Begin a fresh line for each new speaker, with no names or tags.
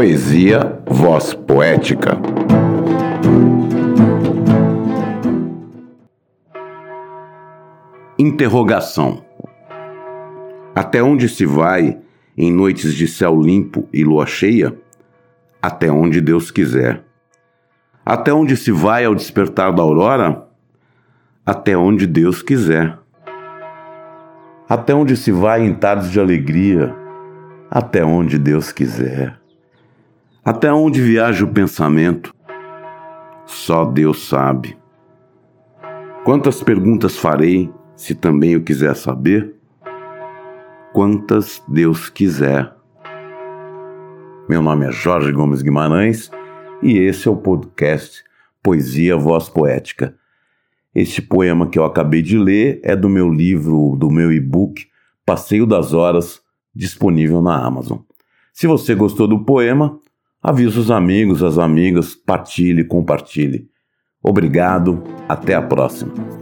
Poesia Voz Poética. Interrogação. Até onde se vai em noites de céu limpo e lua cheia? Até onde Deus quiser. Até onde se vai ao despertar da aurora? Até onde Deus quiser. Até onde se vai em tardes de alegria? Até onde Deus quiser. Até onde viaja o pensamento? Só Deus sabe. Quantas perguntas farei se também eu quiser saber? Quantas Deus quiser. Meu nome é Jorge Gomes Guimarães e esse é o podcast Poesia Voz Poética. Este poema que eu acabei de ler é do meu livro, do meu e-book Passeio das Horas, disponível na Amazon. Se você gostou do poema, avise os amigos, as amigas, partilhe, compartilhe. Obrigado, até a próxima.